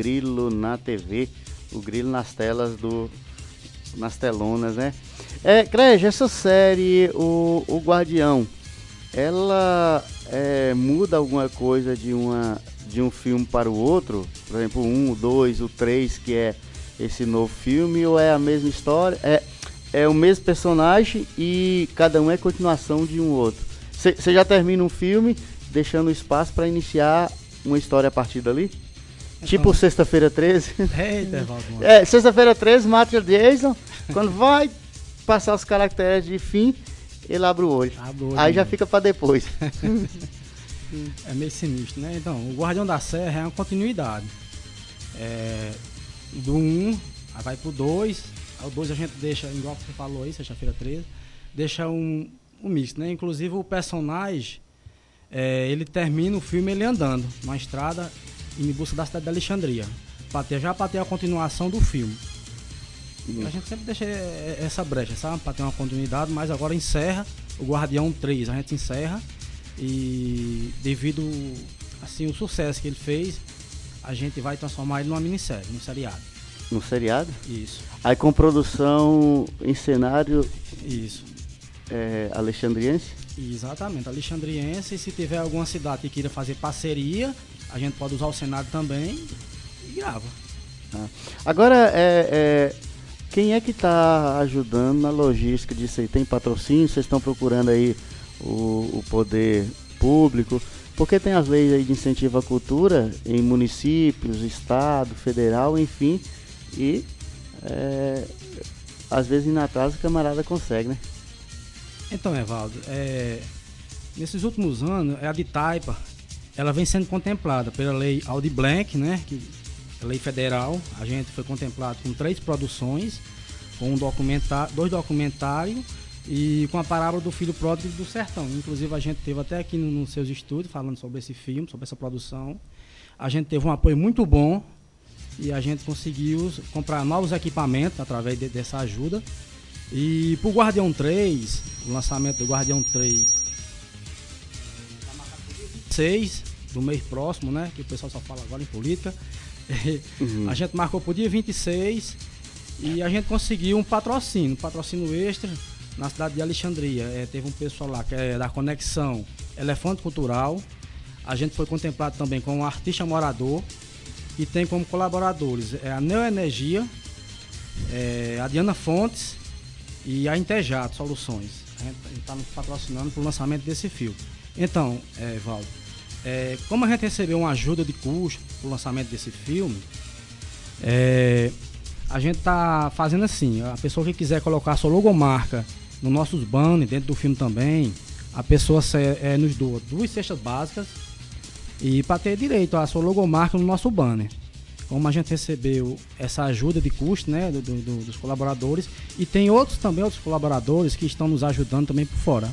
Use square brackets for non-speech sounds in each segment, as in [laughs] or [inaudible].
Grilo na TV, o Grilo nas telas do. nas telonas, né? É, Crej, essa série, o, o Guardião, ela é, muda alguma coisa de, uma, de um filme para o outro? Por exemplo, um, o dois, o três, que é esse novo filme, ou é a mesma história? É, é o mesmo personagem e cada um é continuação de um outro. Você já termina um filme deixando espaço para iniciar uma história a partir dali? Então, tipo Sexta-feira 13. [laughs] Eita, é, Sexta-feira 13, mata o Jason. quando vai passar os caracteres de fim, ele abre o olho. Abre o olho Aí já fica para depois. [laughs] é meio sinistro, né? Então, o Guardião da Serra é uma continuidade. É, do 1, um, aí vai pro 2. O 2 a gente deixa, igual você falou aí, sexta-feira 13, deixa um, um misto, né? Inclusive o personagem, é, ele termina o filme ele andando numa estrada em busca da cidade de Alexandria. Pra ter, já para ter a continuação do filme. Uhum. A gente sempre deixa essa brecha, sabe? Para ter uma continuidade, mas agora encerra o Guardião 3. A gente encerra e devido assim o sucesso que ele fez, a gente vai transformar ele numa minissérie, num seriado. No seriado? Isso. Aí com produção em cenário. Isso. É, alexandriense? Exatamente, alexandriense. E se tiver alguma cidade que queira fazer parceria, a gente pode usar o cenário também e grava. Ah. Agora, é, é, quem é que está ajudando na logística disso aí? Tem patrocínio? Vocês estão procurando aí o, o poder público? Porque tem as leis aí de incentivo à cultura em municípios, estado, federal, enfim, e é, às vezes em atraso o camarada consegue, né? Então, Evaldo, é, nesses últimos anos, a de Taipa, ela vem sendo contemplada pela lei Audi Blank, né? Que, é lei federal. A gente foi contemplado com três produções, com um documentário, dois documentários e com a parábola do filho pródigo do sertão. Inclusive a gente teve até aqui nos no seus estúdios falando sobre esse filme, sobre essa produção. A gente teve um apoio muito bom e a gente conseguiu comprar novos equipamentos através de, dessa ajuda. E para o Guardião 3, o lançamento do Guardião 3, 6 do mês próximo, né? Que o pessoal só fala agora em política. [laughs] Uhum. A gente marcou para o dia 26 e a gente conseguiu um patrocínio, um patrocínio extra na cidade de Alexandria. É, teve um pessoal lá que é da Conexão Elefante Cultural. A gente foi contemplado também com um artista morador e tem como colaboradores é a Neoenergia, é, a Diana Fontes e a Intejato Soluções. A gente está nos patrocinando para o lançamento desse filme. Então, é, Valdo, é, como a gente recebeu uma ajuda de custo para o lançamento desse filme, é, a gente está fazendo assim, a pessoa que quiser colocar sua logomarca nos nossos banners, dentro do filme também, a pessoa é, nos doa duas cestas básicas e para ter direito à sua logomarca no nosso banner. Como a gente recebeu essa ajuda de custo né, do, do, dos colaboradores e tem outros também, outros colaboradores que estão nos ajudando também por fora.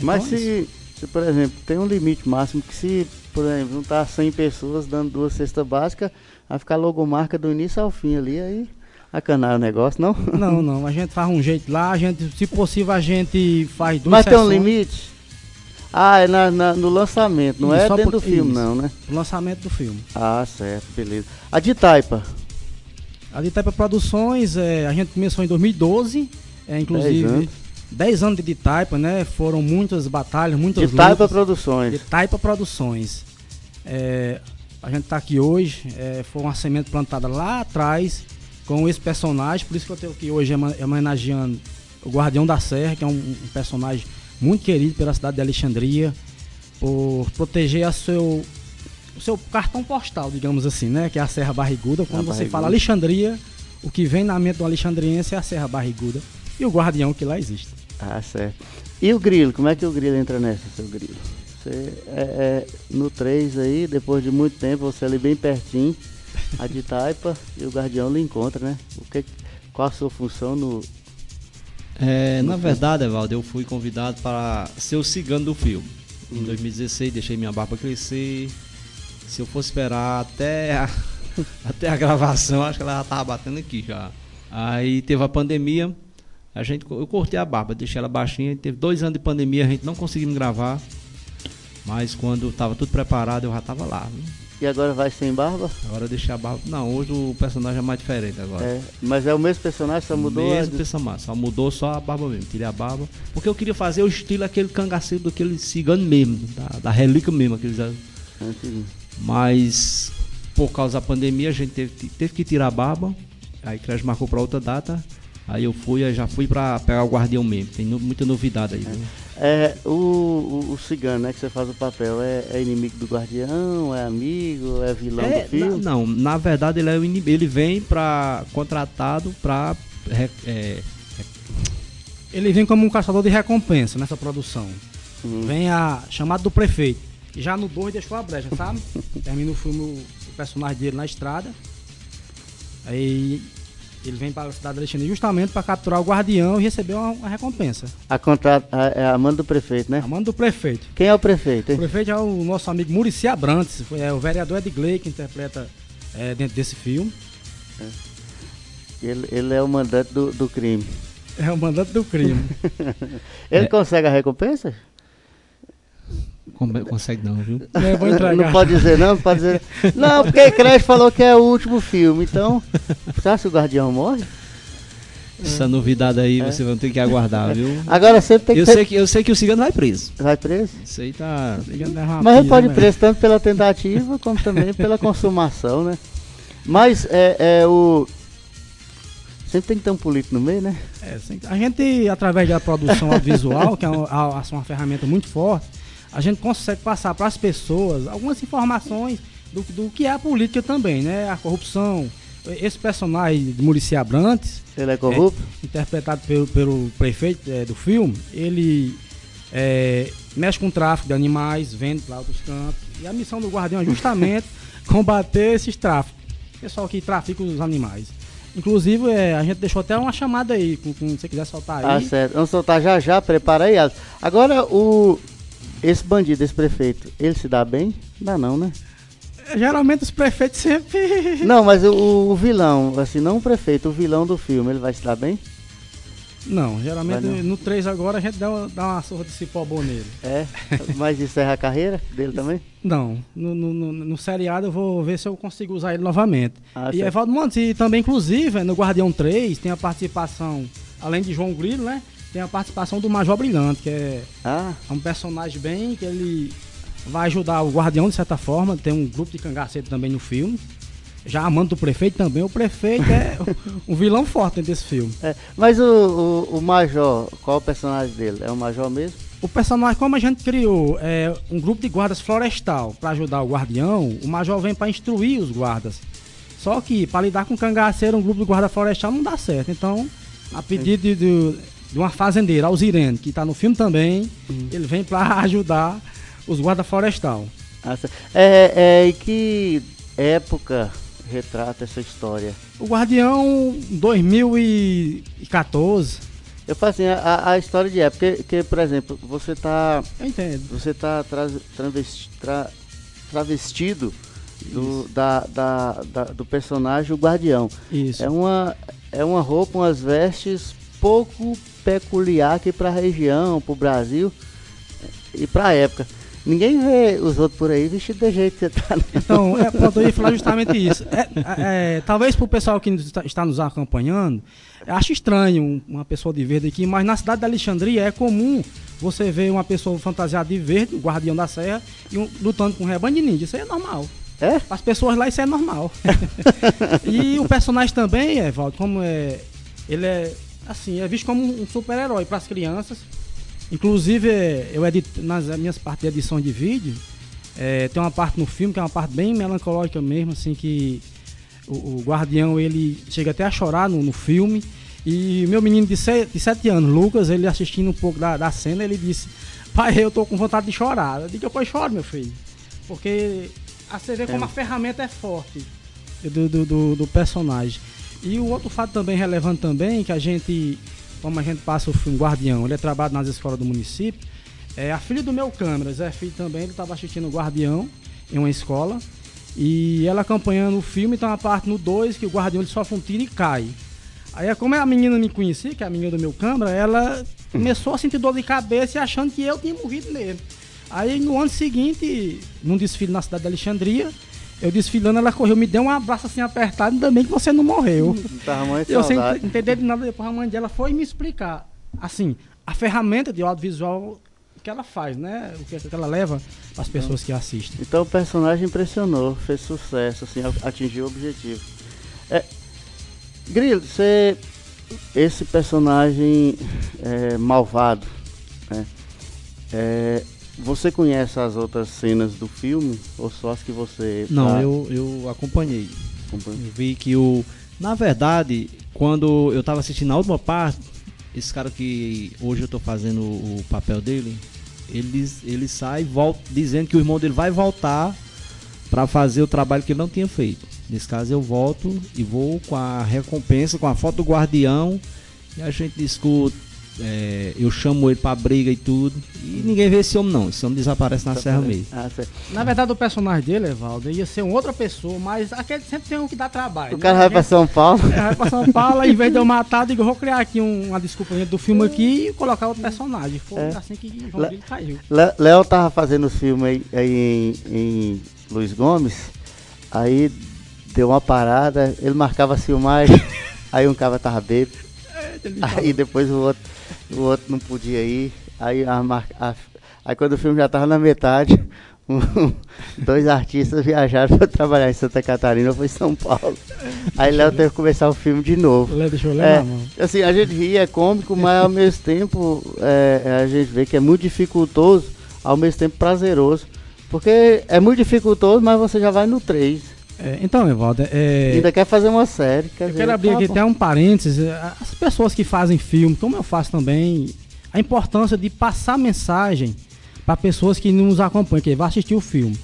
Mas então, se, se, por exemplo, tem um limite máximo que se, por exemplo, não tá 100 pessoas dando duas cestas básicas, vai ficar logomarca do início ao fim ali, aí acanar o negócio, não? Não, não. A gente faz um jeito lá, a gente, se possível, a gente faz duas Mas sessões. tem um limite? Ah, é na, na, no lançamento, não é isso, é dentro por, do filme, isso, não, né? No lançamento do filme. Ah, certo, beleza. A de Taipa? A de Taipa Produções, é, a gente começou em 2012, é, inclusive. 10 anos. 10 anos de Taipa, né? Foram muitas batalhas, muitas De Taipa Produções. De Taipa Produções. É, a gente está aqui hoje, é, foi uma semente plantada lá atrás com esse personagem, por isso que eu tenho aqui hoje homenageando o Guardião da Serra, que é um, um personagem muito querido pela cidade de Alexandria, por proteger a seu, o seu cartão postal, digamos assim, né? Que é a Serra Barriguda. Quando a você barriguda. fala Alexandria, o que vem na mente do alexandriense é a Serra Barriguda e o Guardião que lá existe. Ah, certo. E o grilo, como é que o grilo entra nessa, seu grilo? Você é, é no 3 aí, depois de muito tempo, você ali bem pertinho, a de Taipa e o Guardião lhe encontra, né? O que, qual a sua função no, é, na verdade, Evaldo, eu fui convidado para ser o cigano do filme. Em 2016 deixei minha barba crescer. Se eu fosse esperar até a, [laughs] até a gravação, acho que ela já estava batendo aqui já. Aí teve a pandemia, a gente, eu cortei a barba, deixei ela baixinha. Teve dois anos de pandemia, a gente não conseguimos gravar. Mas quando estava tudo preparado, eu já estava lá. E agora vai sem barba? Agora deixar a barba. Não, hoje o personagem é mais diferente agora. É, mas é o mesmo personagem, só mudou mesmo a... personagem, só mudou só a barba mesmo. Tirei a barba. Porque eu queria fazer o estilo aquele cangaceiro daquele cigano mesmo, da, da relíquia mesmo, aqueles. Mas por causa da pandemia a gente teve, teve que tirar a barba. Aí Crash marcou para outra data. Aí eu fui, já fui para pegar o guardião mesmo. Tem no, muita novidade aí. É, o, o, o, cigano, né, que você faz o papel, é, é, inimigo do guardião, é amigo, é vilão é, do filme? Na, não, na verdade ele é o inimigo. Ele vem para contratado para é, ele vem como um caçador de recompensa nessa produção. Hum. Vem a chamado do prefeito. Já no 2 deixou a brecha, sabe? [laughs] Termina o filme, o personagem dele na estrada. Aí ele vem para a cidade de Alexandria justamente para capturar o guardião e receber uma, uma recompensa. A contrato é a mando do prefeito, né? A mando do prefeito. Quem é o prefeito? Hein? O prefeito é o nosso amigo Murici Abrantes, é o vereador Ed Gley que interpreta é, dentro desse filme. É. Ele, ele é o mandante do, do crime. É o mandante do crime. [laughs] ele é. consegue a recompensa? Consegue não, viu? É, vou Não pode dizer não, não pode dizer. Não, porque Crash falou que é o último filme, então. Sabe se o Guardião morre? Essa novidade aí é. você vai ter que aguardar, viu? Agora sempre tem que eu ter... sei que Eu sei que o cigano vai preso. Vai preso? Isso aí tá. Mas ele pode ir né? preso tanto pela tentativa como também pela [laughs] consumação, né? Mas é, é o. Sempre tem que ter um político no meio, né? É, a gente, através da produção audiovisual, que é uma, uma ferramenta muito forte, a gente consegue passar para as pessoas algumas informações do, do que é a política também, né? A corrupção. Esse personagem de Murici Abrantes, ele é corrupto? É, interpretado pelo, pelo prefeito é, do filme, ele é, mexe com o tráfico de animais, vende para outros campos. E a missão do guardião é justamente [laughs] combater esses tráficos. Pessoal que trafica os animais. Inclusive, é, a gente deixou até uma chamada aí, com, com, se você quiser soltar aí. Ah, certo. Vamos soltar já já, prepara aí. Agora, o, esse bandido, esse prefeito, ele se dá bem? Dá não, né? Geralmente os prefeitos sempre. [laughs] Não, mas o, o, vilão, assim, não o prefeito, o vilão do filme, ele vai se dar bem? Não, geralmente não. no 3 agora a gente dá uma, dá uma surra de cipó bom nele. É? Mas encerra a carreira dele também? Não, no, no, no, no, seriado eu vou ver se eu consigo usar ele novamente. Ah, e Evaldo Montes, e também inclusive no Guardião 3 tem a participação, além de João Grilo, né? Tem a participação do Major Brilhante, que é, ah. um personagem bem que ele vai ajudar o Guardião de certa forma. Tem um grupo de cangaceiro também no filme. Já amando do prefeito também. O prefeito é [laughs] um vilão forte desse filme. É, mas o, o, o, Major, qual é o personagem dele? É o Major mesmo? O personagem, como a gente criou é, um grupo de guardas florestal para ajudar o Guardião, o Major vem para instruir os guardas. Só que para lidar com cangaceiro, um grupo de guarda florestal não dá certo. Então, a pedido de, de de uma fazendeira, Alzirene, que está no filme também. Uhum. Ele vem para [laughs] ajudar os guarda florestal. É, é, e que época retrata essa história? O Guardião 2014. Eu faço assim, a, a história de época, porque, por exemplo, você está Eu entendo. Você tá tra, travesti, tra, travestido do, da, da, da, do personagem o Guardião. Isso. É uma, é uma roupa, umas vestes pouco peculiar aqui para a região, para o Brasil e para a época. Ninguém vê os outros por aí vestido de jeito que você tá. Né? Então, é, [laughs] pronto, eu ia falar justamente isso. É, é, é talvez para o pessoal que está, está nos acompanhando, acho estranho uma pessoa de verde aqui, mas na cidade da Alexandria é comum você ver uma pessoa fantasiada de verde, o guardião da serra, e um, lutando com um rebanho de ninja. Isso aí é normal. É? As pessoas lá isso é normal. [laughs] e o personagem também, Evaldo, como é. Ele é assim, é visto como um super-herói para as crianças. Inclusive, eu edito, nas minhas partes de edição de vídeo, é, tem uma parte no filme que é uma parte bem melancólica mesmo, assim, que o, o guardião ele chega até a chorar no, no filme. E meu menino de, se, de 7 anos, Lucas, ele assistindo um pouco da, da cena, ele disse: Pai, eu tô com vontade de chorar. Eu digo: Pois choro, meu filho. Porque a você vê como é. a ferramenta é forte do, do, do, do personagem. E o outro fato também relevante também, que a gente, como a gente passa o filme Guardião, ele é trabalhado nas escolas do município, é a filha do meu câmera, Zé Filho também, ele estava assistindo o Guardião em uma escola, e ela acompanhando o filme, tem uma parte no 2 que o Guardião ele sofre um tiro e cai. Aí como a menina me conhecia, que é a menina do meu câmera, ela começou a sentir dor de cabeça e achando que eu tinha morrido nele. Aí no ano seguinte, num desfile na cidade de Alexandria, Eu desfilando, ela correu, me deu um abraço assim apertado, ainda bem que você não morreu. Tava muito Eu sem entender de nada, depois a mãe dela foi me explicar. Assim, a ferramenta de audiovisual que ela faz, né? O que que ela leva para as pessoas que assistem. Então o personagem impressionou, fez sucesso, assim, atingiu o objetivo. É, Grilo, você. Esse personagem é, malvado, né? É, você conhece as outras cenas do filme? Ou só as que você. Não, tá eu, eu acompanhei. acompanhando? Eu vi que o. Na verdade, quando eu tava assistindo a última parte, esse cara que hoje eu tô fazendo o papel dele, ele, ele sai volta, dizendo que o irmão dele vai voltar pra fazer o trabalho que ele não tinha feito. Nesse caso eu volto e vou com a recompensa, com a foto do guardião, e a gente discute. É, eu chamo ele pra briga e tudo. E ninguém vê esse homem não. Esse homem desaparece na serra mesmo. Ah, certo. Na verdade, o personagem dele, Evaldo, ia ser uma outra pessoa, mas aquele sempre tem um que dá trabalho. O né? cara vai pra São Paulo. É, vai pra São [laughs] Paulo, em vez de eu matar, eu digo, vou criar aqui um- uma desculpa dentro do filme aqui e colocar outro personagem. Foi É. assim que João Le- caiu. Le- Léo tava fazendo os filmes aí, aí em, em Luiz Gomes, aí deu uma parada, ele marcava a filmagem, [laughs] aí um cara tava bêbado, aí depois o outro, o outro não podia ir, aí, a a- aí quando o filme já tava na metade, [laughs] um- dois artistas viajaram para trabalhar em Santa Catarina, foi em São Paulo. Aí Léo teve que começar o filme de novo. Le- Deixa eu ler É, mão. assim, a gente ri, é cômico, mas ao mesmo tempo é, a gente vê que é muito dificultoso, ao mesmo tempo prazeroso. Porque é muito dificultoso, mas você já vai no 3. É, então, Evaldo, é, Ainda quer fazer uma série. Quer eu dizer, quero abrir tá aqui bom. até um parênteses. é, As pessoas que fazem filme, como eu faço também, a importância de passar mensagem para pessoas que nos acompanham, que vai assistir o filme.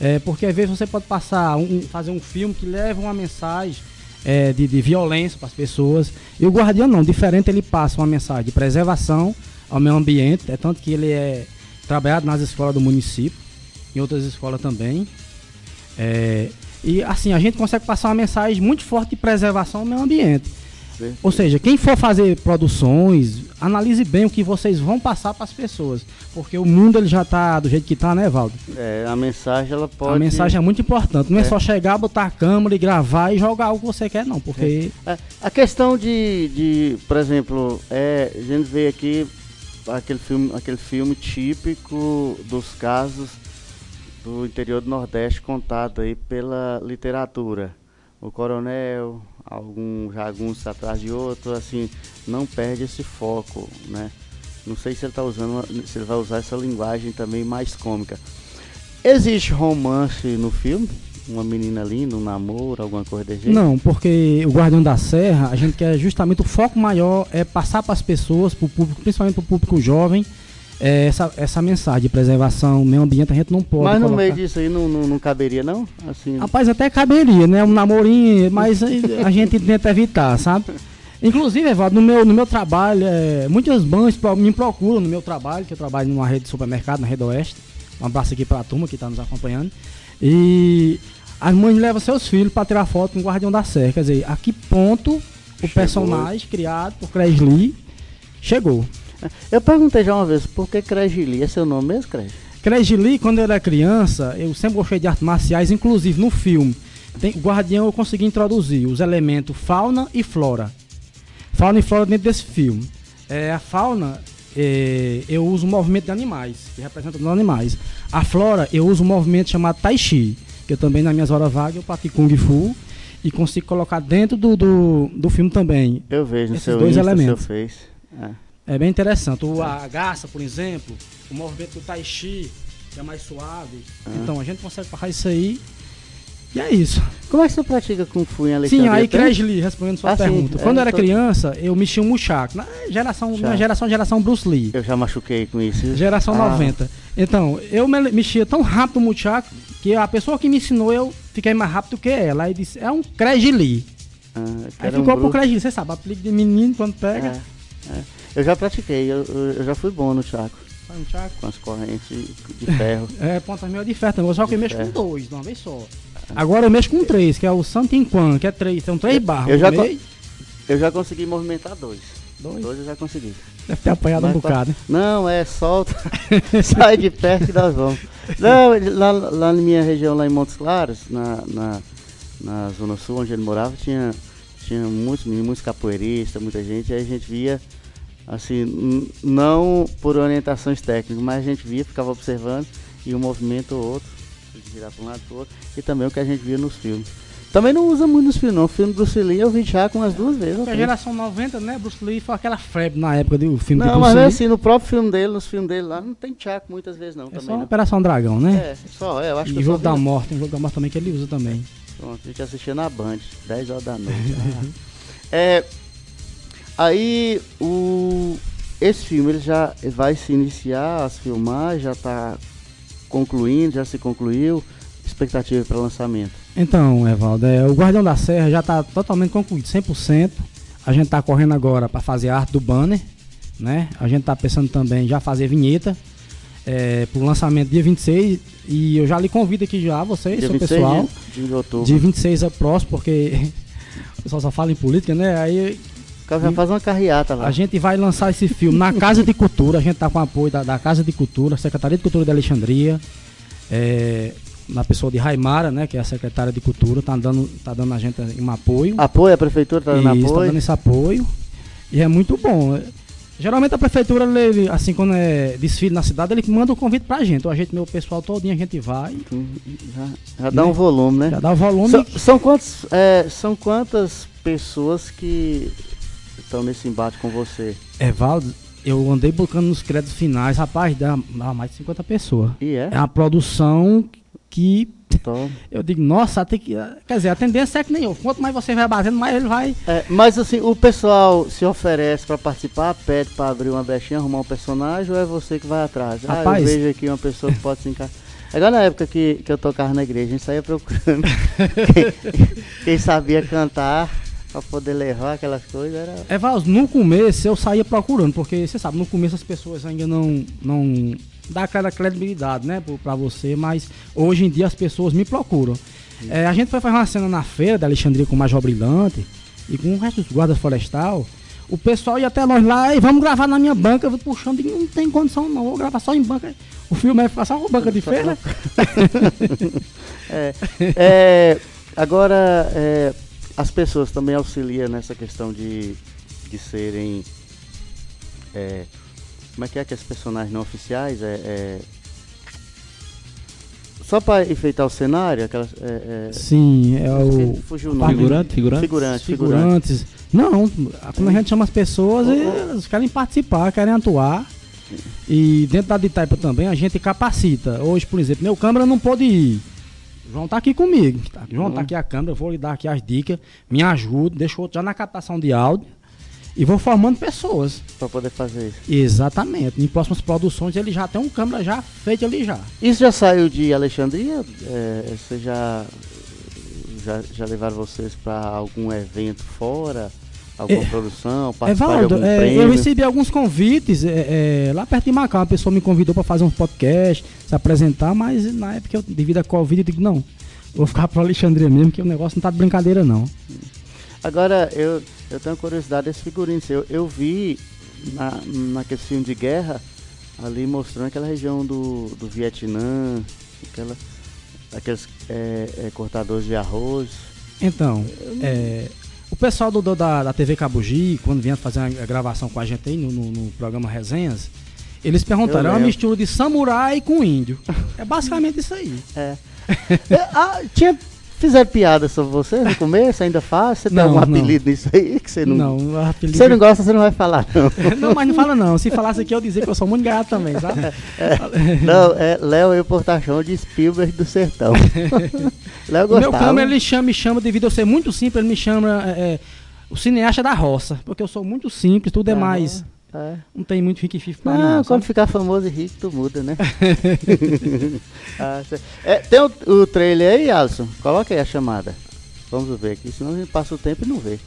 É, porque às vezes você pode passar um, fazer um filme que leva uma mensagem é, de, de violência para as pessoas. E o Guardião não, diferente, ele passa uma mensagem de preservação ao meio ambiente, é tanto que ele é trabalhado nas escolas do município, em outras escolas também. É, e assim, a gente consegue passar uma mensagem muito forte de preservação ao meio ambiente. Sim. Ou seja, quem for fazer produções, analise bem o que vocês vão passar para as pessoas. Porque o mundo ele já está do jeito que está, né, Valdo? É, a mensagem ela pode. A mensagem é muito importante. Não é, É. só chegar, botar a câmera e gravar e jogar o que você quer, não. Porque É, a questão de, de, por exemplo, é, a gente vê aqui aquele filme, aquele filme típico dos casos do interior do Nordeste contado aí pela literatura. O coronel, algum jagunço atrás de outro, assim, não perde esse foco, né? Não sei se ele tá usando, se ele vai usar essa linguagem também mais cômica. Existe romance no filme? Uma menina linda, um namoro, alguma coisa desse jeito? Não, porque o Guardião da Serra, a gente quer justamente o foco maior é passar para as pessoas, para o público, principalmente para o público jovem, é, essa, essa mensagem de preservação, meio ambiente, a gente não pode. Mas no colocar. meio disso aí não, não, não caberia, não? Assim, Rapaz, até caberia, né? Um namorinho, mas [laughs] a gente tenta evitar, sabe? Inclusive, Evaldo, no meu, no meu trabalho, é, muitas mães me procuram no meu trabalho, que eu trabalho numa rede de supermercado, na Rede Oeste. Um abraço aqui pra turma que está nos acompanhando. E as mães levam seus filhos para tirar foto com o Guardião da Serra. Quer dizer, a que ponto o Chegou. personagem criado por Lee chegou. Eu perguntei já uma vez, por que Cregili? É seu nome mesmo? Craig Lee, quando eu era criança, eu sempre gostei de artes marciais, inclusive no filme. Tem, Guardião eu consegui introduzir os elementos fauna e flora. Fauna e flora dentro desse filme. É, a fauna, é, eu uso o movimento de animais, que representa os animais. A flora, eu uso um movimento chamado Tai Chi, que eu também, nas minhas horas vagas, eu pratico Kung Fu e consigo colocar dentro do, do, do filme também. Eu vejo no Esses seu dois Insta, elementos. seu Face. É. É bem interessante. O, a garça, por exemplo, o movimento do Tai Chi, que é mais suave. Então a gente consegue fazer isso aí. E é isso. Como é que você pratica Kung Fu em Alexandria? Sim, aí Lee, respondendo sua Ah, sim. pergunta. É, Quando eu era tô- criança, eu mexia um muchaco. Na geração, Já. na geração, geração Bruce Lee. Eu já machuquei com isso. Geração Ah, 90. Então, eu me- mexia tão rápido o muchaco que a pessoa que me ensinou, eu fiquei mais rápido que ela. Aí disse, é um Lee. ah, Aí era um ficou pro Lee. Você sabe, apelido de menino quando pega. É, é. Eu já pratiquei, eu, eu- já fui bom no Chaco, Faz um muchaco. com as correntes de, ferro. [laughs] É, pontas meio de ferro também. Só que eu mexo com ferro. dois, de uma vez só. Agora eu mexo com três, que é o Santin Quan, que é três. São três barras. eu no já co- meio. Eu já consegui movimentar dois. Dois? Dois eu já consegui. Deve ter apanhado Mas um bocado. né? Não, é solta. [laughs] Sai de perto que nós vamos. Não, lá, lá na minha região, lá em Montes Claros, na, na, na Zona Sul, onde ele morava, tinha, tinha muitos meninos, muitos capoeiristas, muita gente, e aí a gente via, assim, não por orientações técnicas, mas a gente via, ficava observando, e um movimento ou outro, virar para um lado para o outro, e também o que a gente via nos filmes. Também não usa muito nos filmes, não. O filme Bruce Lee eu vi já com as duas vezes. a geração 90, né? Bruce Lee foi aquela febre na época do filme de Não, Bruce mas Lee. mesmo assim, no próprio filme dele, nos filmes dele lá, não tem Chaco muitas vezes não, é também só não. Operação Dragão, né? É, só, é, eu acho que e eu Jogo da vi- Morte, um Jogo da Morte também que ele usa também. Pronto, a gente assistia na Band, 10 horas da noite. Ah. [laughs] é, aí, o, esse filme ele já vai se iniciar, as filmagens, já está concluindo, já se concluiu. Expectativa para lançamento. Então, Evaldo, é, o Guardião da Serra já está totalmente concluído, 100%. A gente está correndo agora para fazer a arte do banner, né? A gente está pensando também já fazer vinheta é, para o lançamento dia 26. E eu já lhe convido aqui já, vocês, Dia seu 26 pessoal. de, de outubro. Dia 26 é próximo, porque [laughs] o pessoal só fala em política, né? Aí cara vai fazer uma carreata lá. a gente vai lançar esse filme na Casa de Cultura. A gente tá com apoio da, da Casa de Cultura, Secretaria de Cultura de Alexandria, é, na pessoa de Raimara, né, que é a secretária de Cultura, tá dando, tá dando a gente um apoio. Apoio, a prefeitura está dando Isso, tá apoio. dando esse apoio. E é muito bom. Geralmente a prefeitura, ele, assim, quando é desfile na cidade, ele manda o convite pra gente. Então a gente, meu pessoal todinho, a gente vai, Já, já dá Né? um volume, né? já dá o volume. São, são, quantos, é, são quantas pessoas que estão nesse embate com você? Evaldo, eu andei buscando nos créditos finais, rapaz, dá, dá mais de 50 pessoas. E é? É uma produção que Toma. [laughs] eu digo, nossa, tem que. Quer dizer, a tendência é que nem eu. Quanto mais você vai batendo, mais ele vai. É, mas assim, o pessoal se oferece para participar, pede para abrir uma brechinha, arrumar um personagem, ou é você que vai atrás? ah, eu Rapaz. vejo aqui uma pessoa que pode se encaixar. [laughs] É igual na época que, que eu tocava na igreja, a gente saía procurando [laughs] quem, quem sabia cantar para poder levar aquelas coisas. Era... Evaldo, no começo eu saía procurando, porque você sabe, no começo as pessoas ainda não. não dá aquela credibilidade, né, pra você, mas hoje em dia as pessoas me procuram. É, a gente foi fazer uma cena na feira da Alexandria com o Major Brilhante e com o resto dos guardas florestal. O pessoal ia até nós lá e vamos gravar na minha banca. Eu vou puxando, não tem condição não, vou gravar só em banca. O filme é só com banca de feira. [laughs] É, é, agora, é, as pessoas também auxiliam nessa questão de, de serem. é, como é que é que os personagens não oficiais? É, é, só para enfeitar o cenário, aquelas. É, é, Sim, é o. fugiu o nome. Figurante, figurante. Figurante, figurante. figurantes. Não, quando a gente chama as pessoas, eles querem participar, querem atuar. E dentro da Ditaipa também a gente capacita. Hoje, por exemplo, meu câmera não pôde ir. João tá aqui comigo. Tá? João tá aqui a câmera, eu vou lhe dar aqui as dicas, me ajuda, deixa outro já na captação de áudio. E vou formando pessoas. Para poder fazer isso. Exatamente. Em próximas produções ele já tem um câmera já feito ali já. Isso já saiu de Alexandria? É, você já, já. Já levaram vocês para algum evento fora? Alguma É, produção? Participar de Evaldo, algum é, prêmio? eu recebi alguns convites é, é, lá perto de Macau. Uma pessoa me convidou para fazer um podcast, se apresentar, mas na época, eu, devido à Covid, eu digo: não, vou ficar pro Alexandria mesmo, que o negócio não tá de brincadeira, não. Agora, eu, eu tenho curiosidade desse figurino seu. Eu vi na, naquele filme de guerra ali mostrando aquela região do, do Vietnã, aquela, aqueles é, é, cortadores de arroz. Então, é, pessoal do, do- da, da TV Cabugi, quando vinha fazer a gravação com a gente aí no, no- no programa Resenhas, eles perguntaram: é uma mistura de samurai com índio. É basicamente isso aí. É. É, ah, tinha, fizeram piada sobre você no começo? Ainda faz? Você tem Não, algum não. apelido nisso aí que você não. Não, apelido- Você não gosta, você não vai falar, não. [laughs] Não, mas não fala não. Se falasse aqui, eu dizia que eu sou muito gato também, sabe? Não, é Léo e o Portachão de Spielberg do Sertão. [laughs] Léo O meu gostava. câmera, ele chama, me chama, devido a eu ser muito simples, ele me chama é, é, o cineasta da roça. Porque eu sou muito simples, tudo é mais. É. Não tem muito fique-fique pra mim, Não, não, quando sabe? ficar famoso e rico, tu muda, né? [laughs] Ah, é, tem o, o trailer aí, Alisson? Coloca aí a chamada. Vamos ver aqui, senão a gente passa o tempo e não vê.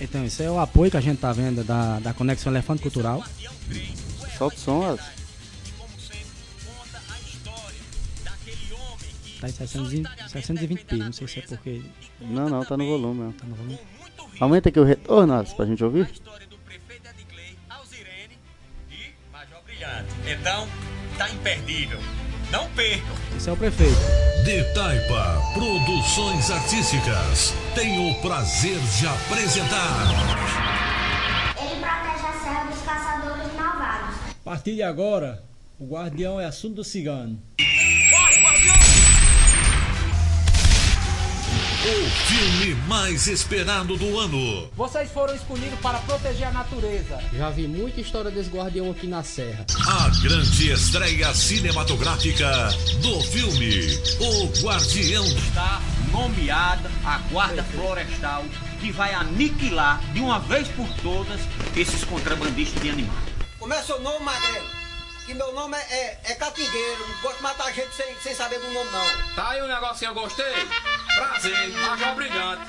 Então, esse é o apoio que a gente tá vendo da, da Conexão Elefante Cultural. Solta o som, Alisson. tá em 620p, não sei se é porque. Não, não, tá no volume. Não. Tá no volume. Aumenta aqui o retorno, Alisson, pra gente ouvir. Então, tá imperdível. Não percam. Esse é o prefeito. De Taipa Produções Artísticas tem o prazer de apresentar. Ele protege a serra dos caçadores malvados. A partir de agora, o guardião é assunto do cigano. O filme mais esperado do ano. Vocês foram escolhidos para proteger a natureza. Já vi muita história desse guardião aqui na serra. A grande estreia cinematográfica do filme O Guardião. Está nomeada a Guarda Florestal que vai aniquilar de uma vez por todas esses contrabandistas de animais. Como é seu nome, Magrelo? Que meu nome é, é, é Catingueiro. Não gosto de matar gente sem, sem saber do nome, não. Tá aí um negocinho eu gostei. Prazer, Major Brilhante.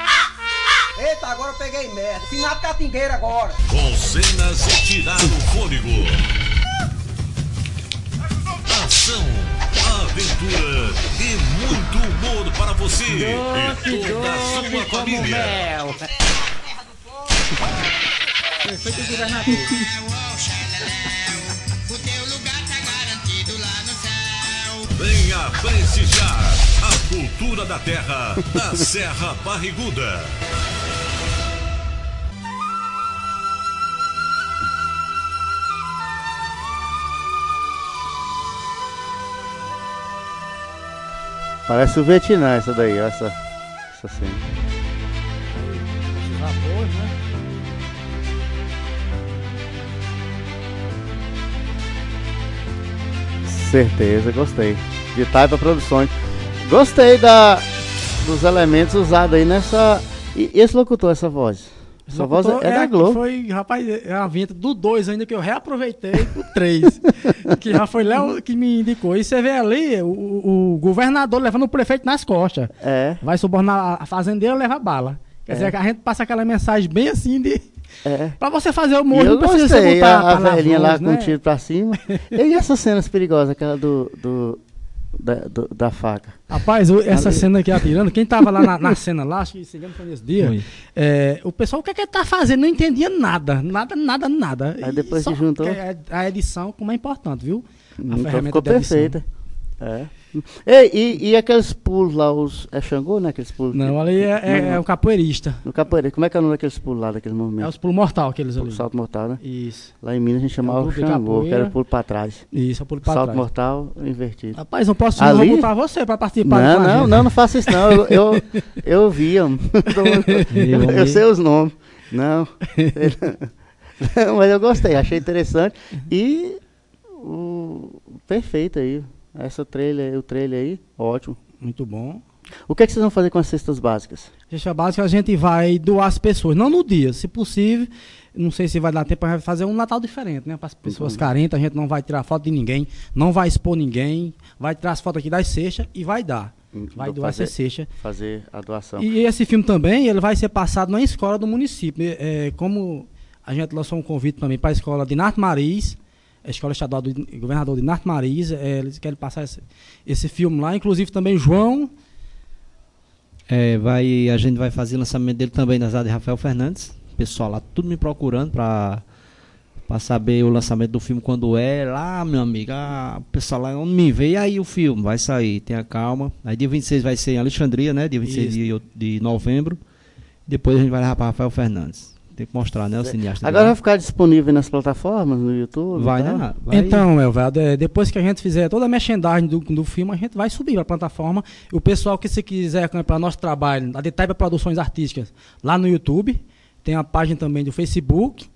Eita, agora eu peguei merda. Finado Catingueiro agora. Com cenas de tirar o fôlego. Ação, aventura e muito humor para você e toda a sua família. Prefeito e governador. [laughs] Venha prestigiar a cultura da terra da Serra Barriguda. Parece o Vietnã essa daí, essa, essa cena. Certeza, gostei. De Taipa Produções. Gostei da, dos elementos usados aí nessa. E esse locutor, essa voz? Essa voz é, é da Globo. Foi, rapaz, é a vinheta do 2 ainda que eu reaproveitei pro 3. [laughs] que já foi Léo que me indicou. E você vê ali o, o governador levando o prefeito nas costas. É. Vai subornar a fazendeira leva bala. Quer É. dizer, a gente passa aquela mensagem bem assim de. É. Pra você fazer o humor, eu não precisa gostei, botar a, a velhinha lá com né? um tiro pra cima. e essas cenas perigosas, aquela do. do da, do- da faca. Rapaz, o- essa Ali. cena aqui atirando, quem tava lá na, na [laughs] cena lá, acho que se engano foi nesse dia, é, o pessoal, o que é que ele tá fazendo? Não entendia nada, nada, nada, nada. Aí E depois que juntou- A, a edição, como é importante, viu? A Então ferramenta ficou perfeita. É. Ei, e, e aqueles pulos lá, os. É Xangô, né? Aqueles pulos. Não, ali é, é, é um capoeirista. No capoeira. Como é que é o nome daqueles pulos lá, daqueles É movimentos? os pulos mortal, aqueles ali. Salto mortal, né? Isso, Lá em Minas a gente chamava pulo o de Xangô, que era pulo pra trás. isso, é o pulo pra Salto trás. mortal invertido. Rapaz, próximo eu Ali? vou botar você pra participar Não, não, gente. não, não faça isso não. Eu, eu, eu vi, [laughs] eu, eu, sei os nomes. Não. [laughs] Não, Mas eu gostei, achei interessante. E o perfeito aí. Essa trailer, o trailer aí, ótimo. Muito bom. O que, é que vocês vão fazer com as cestas básicas? Cesta básica a gente vai doar às pessoas, não no dia, se possível. Não sei se vai dar tempo para fazer um Natal diferente, né? Para as pessoas Uhum. carentes, a gente não vai tirar foto de ninguém, não vai expor ninguém, vai tirar as fotos aqui das cestas e vai dar. Vai Vou doar fazer, essa cesta. fazer a doação. E esse filme também, ele vai ser passado na escola do município. É, como a gente lançou um convite também para a escola de Narto Mariz, a escola estadual do governador de Narto Mariz, é, eles querem passar esse, esse filme lá. Inclusive também João, É, vai, a gente vai fazer o lançamento dele também na cidade de Rafael Fernandes. Pessoal lá tudo me procurando pra, pra saber o lançamento do filme quando é. Lá, meu amigo, ah, o pessoal lá onde me vê, e aí o filme vai sair, tenha calma. Aí dia 26 vai ser em Alexandria, né? Dia 26 de, de novembro. Depois a gente vai levar pra Rafael Fernandes. Tem que mostrar, né? O cineasta. de Agora vai ficar disponível nas plataformas, no YouTube? vai, tal? né? Vai- Então, Elvado, é, depois que a gente fizer toda a merchandising do, do filme, a gente vai subir para a plataforma. O pessoal que se quiser acompanhar nosso trabalho, a Detaiba Produções Artísticas, lá no YouTube, tem a página também do Facebook.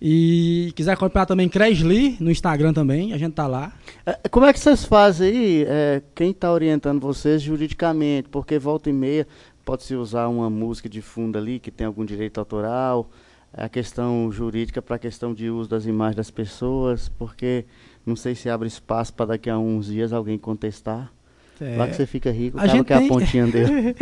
E quiser acompanhar também Cresli no Instagram também, a gente tá lá. É, Como é que vocês fazem aí? é, quem está orientando vocês juridicamente? Porque volta e meia pode-se usar uma música de fundo ali que tem algum direito autoral. A questão jurídica para a questão de uso das imagens das pessoas, porque não sei se abre espaço para daqui a uns dias alguém contestar. É, Lá que você fica rico, a gente que é a tem- pontinha [laughs] dele.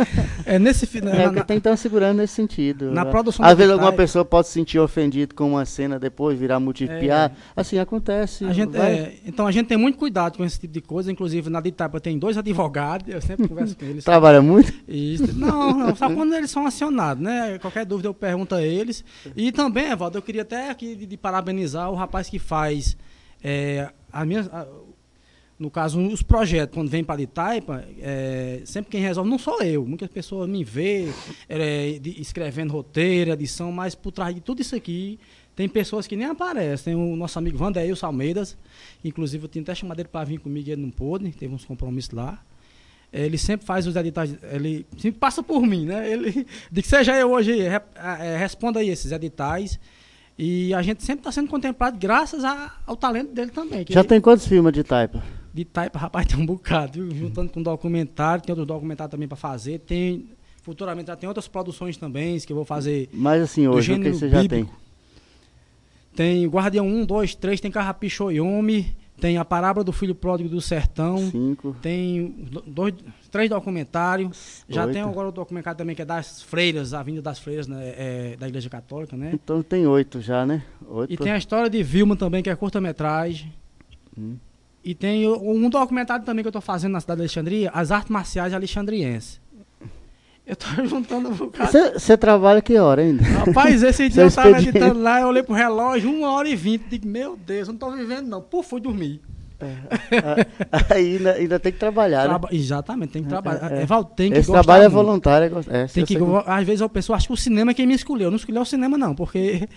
é nesse final. É, porque tem estar segurando nesse sentido. na produção Às vezes alguma Vitai- pessoa pode se sentir ofendido com uma cena depois, virar motivo É. Assim, acontece. A gente, é, então a gente tem muito cuidado com esse tipo de coisa. Inclusive na Ditaipa tem dois advogados, eu sempre converso com eles. Trabalha muito? Isso. Não, não, só quando eles são acionados, né? Qualquer dúvida eu pergunto a eles. E também, Evaldo, eu queria até aqui de, de parabenizar o rapaz que faz é, a minha, a- no caso, os projetos, quando vem para Itaipa, é, sempre quem resolve não sou eu. Muitas pessoas me vê é, de- escrevendo roteiro, edição, mas por trás de tudo isso aqui tem pessoas que nem aparecem. Tem o nosso amigo Vandeilson Almeidas, que, inclusive eu tinha até chamado ele para vir comigo e ele não pôde, teve uns compromissos lá. Ele sempre faz os editais, ele sempre passa por mim, né? Ele, [laughs] de que seja eu hoje, é, responda aí esses editais. E a gente sempre está sendo contemplado graças a- ao talento dele também. Já ele- tem quantos filmes de taipa? De taipa, rapaz, tem um bocado, viu? Juntando com documentário, tem outros documentários também para fazer. Tem, futuramente já tem outras produções também que eu vou fazer. Mas assim, hoje, o que você já bíblico. Tem Guardião 1, 2, 3, tem Carrapicho Yomi, tem A Parábola do Filho Pródigo do Sertão. tem? Cinco. Tem do- dois, três documentários. Já Oito. tem agora o documentário também que é das freiras, a vinda das freiras né, é, da Igreja Católica, né? Então tem oito já, né? Oito. E tem a história de Vilma também, que é curta-metragem. Hum. E tem o- um documentário também que eu tô fazendo na cidade de Alexandria, As Artes Marciais Alexandrienses. Eu tô [laughs] juntando um bocado. Você trabalha que hora ainda? Rapaz, esse [laughs] dia eu tava expediente. editando lá, eu olhei pro relógio, uma hora e vinte. Digo, meu Deus, eu não tô vivendo não. Pô, fui dormir. Aí ainda, ainda tem que trabalhar, né? Traba- Exatamente, tem que trabalhar. é. É, Val, tem que Esse trabalho é muito. voluntário. é gost- É, Tem que às vezes a pessoa acha que o cinema é quem me escolheu. Eu não escolhi o cinema, não, porque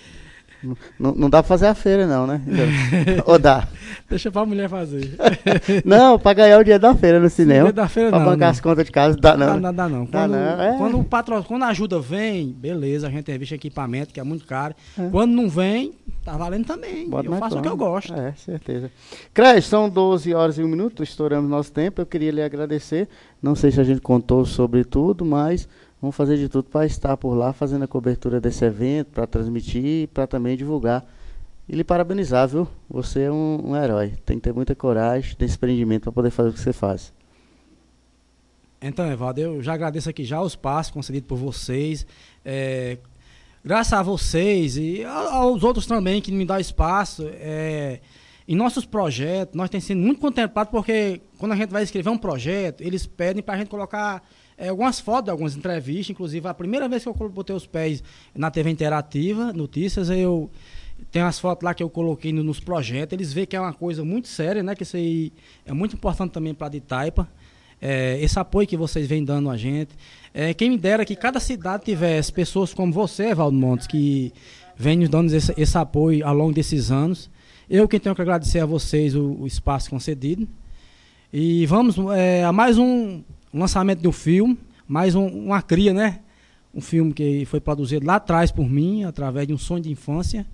não, não dá pra fazer a feira, não, né? [laughs] Ou dá? deixa pra mulher fazer. [laughs] Não, pra ganhar o dia da feira no cinema. Dia da feira pra não, bancar não. as contas de casa, dá não. Dá, dá, não. Dá Quando, não, é. quando o patro... quando a ajuda vem, beleza, a gente revista equipamento, que é muito caro. É. Quando não vem, tá valendo também. Bota eu faço o que eu gosto. É, certeza. Cres, são 12 horas e 1 minuto, estouramos nosso tempo. Eu queria lhe agradecer. Não sei se a gente contou sobre tudo, mas vamos fazer de tudo para estar por lá fazendo a cobertura desse evento, para transmitir e para também divulgar. E lhe parabenizar, viu? Você é um, um herói. Tem que ter muita coragem, desprendimento para poder fazer o que você faz. Então, Evaldo, eu já agradeço aqui já o espaço concedido por vocês. É, graças a vocês e aos outros também que me dão espaço, é, em nossos projetos, nós temos sido muito contemplados porque quando a gente vai escrever um projeto, eles pedem para a gente colocar é, algumas fotos algumas entrevistas. Inclusive, a primeira vez que eu botei os pés na TV Interativa, Notícias, eu tenho as fotos lá que eu coloquei no- nos projetos. Eles veem que é uma coisa muito séria, né? Que isso aí é muito importante também para a Ditaipa. É, esse apoio que vocês vêm dando a gente. É, quem me dera que cada cidade tivesse pessoas como você, Valdo Montes, que vem nos dando esse, esse apoio ao longo desses anos. Eu que tenho que agradecer a vocês o, o espaço concedido. E vamos é, a mais um lançamento de um filme, mais um- uma cria, né? Um filme que foi produzido lá atrás por mim, através de um sonho de infância.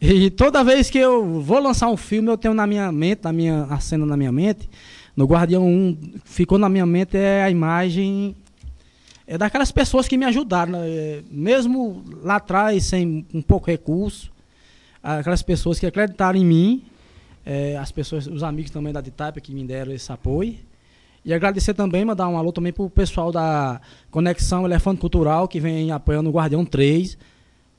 E toda vez que eu vou lançar um filme, eu tenho na minha mente, na minha, a cena na minha mente, no Guardião 1, ficou na minha mente é a imagem é daquelas pessoas que me ajudaram, né? É, mesmo lá atrás, sem um pouco recurso, aquelas pessoas que acreditaram em mim, é, as pessoas, os amigos também da Ditaipa que me deram esse apoio. E agradecer também, mandar um alô também pro pessoal da Conexão Elefante Cultural, que vem apoiando o Guardião 3,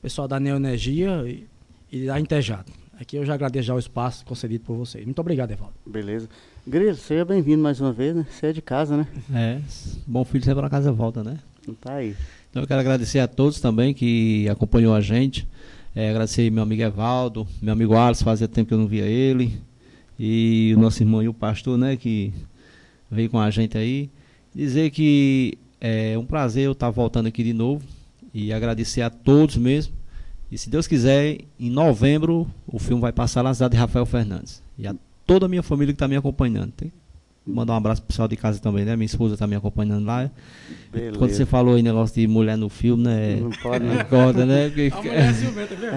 pessoal da Neoenergia e, e da Intejado. Aqui eu já agradeço já o espaço concedido por vocês. Muito obrigado, Evaldo. Beleza. Grilo, seja bem-vindo mais uma vez, né? Você é de casa, né? É, bom filho sempre para casa volta, né? Não tá aí. Então eu quero agradecer a todos também que acompanhou a gente. É, agradecer meu amigo Evaldo, meu amigo Alisson, fazia tempo que eu não via ele. E o nosso irmão e o pastor, né, que veio com a gente aí. Dizer que é um prazer eu estar voltando aqui de novo. E agradecer a todos mesmo. E se Deus quiser, em novembro o filme vai passar na cidade de Rafael Fernandes. E a toda a minha família que está me acompanhando. Tem mandar um abraço pro pessoal de casa também, né? Minha esposa está me acompanhando lá. Beleza. Quando você falou aí negócio de mulher no filme, né? Não pode, né? Acorda, né? Porque- A mulher é ciumenta, viu?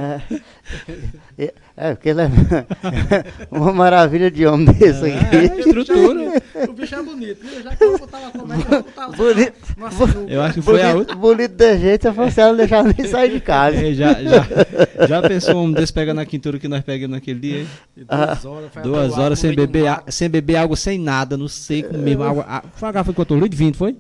É, [laughs] é, porque ele é [laughs] uma maravilha de homem desse É, aqui. estrutura. O bicho é bonito, viu? Já que eu botava comédia, eu botava Bonito. uma sinuca. Eu acho que foi a Bonito, última. bonito de jeito, se fosse ela, não deixava nem sair de casa. É, já, já, já pensou um desse pegando a quintura que nós pegamos naquele dia? hein? E Ah. Duas horas, foi até Duas horas sem beber, a- sem beber água, sem nada, no seco mesmo. Água, a, foi a garrafa quanto? Litro 20, foi?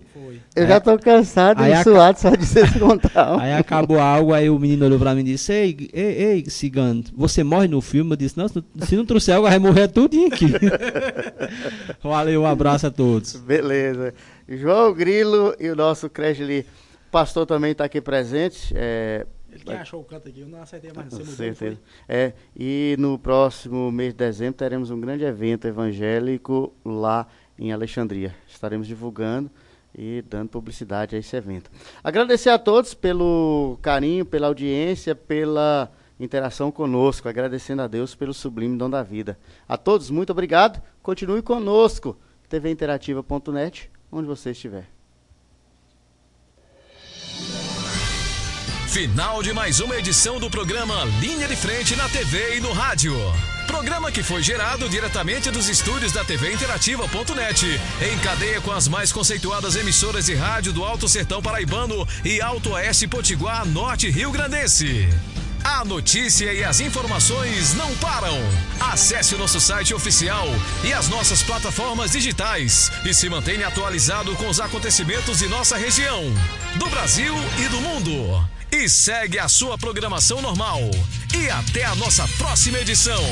Foi. Eu já tô cansado Aí e a- suado só de vocês contar. [laughs] Aí acabou a água, aí o menino olhou pra mim e disse: Ei, ei, ei, cigano, você morre no filme? Eu disse: Não, se não, trouxer água, vai morrer tudo aqui. [laughs] Valeu, um abraço a todos. Beleza. João Grilo e o nosso Cresli pastor também está aqui presente. É, Ele que achou o canto aqui, eu não aceitei mais, com certeza. É, e no próximo mês de dezembro teremos um grande evento evangélico lá em Alexandria. Estaremos divulgando e dando publicidade a esse evento. Agradecer a todos pelo carinho, pela audiência, pela interação conosco, agradecendo a Deus pelo sublime dom da vida. A todos, muito obrigado. Continue conosco, tvinterativa.net, onde você estiver. Final de mais uma edição do programa Linha de Frente na TV e no rádio. Programa que foi gerado diretamente dos estúdios da TV Interativa.net, em cadeia com as mais conceituadas emissoras de rádio do Alto Sertão Paraibano e Alto Oeste Potiguar Norte Rio Grandense. A notícia e as informações não param. Acesse o nosso site oficial e as nossas plataformas digitais e se mantenha atualizado com os acontecimentos de nossa região, do Brasil e do mundo. E segue a sua programação normal. E até a nossa próxima edição.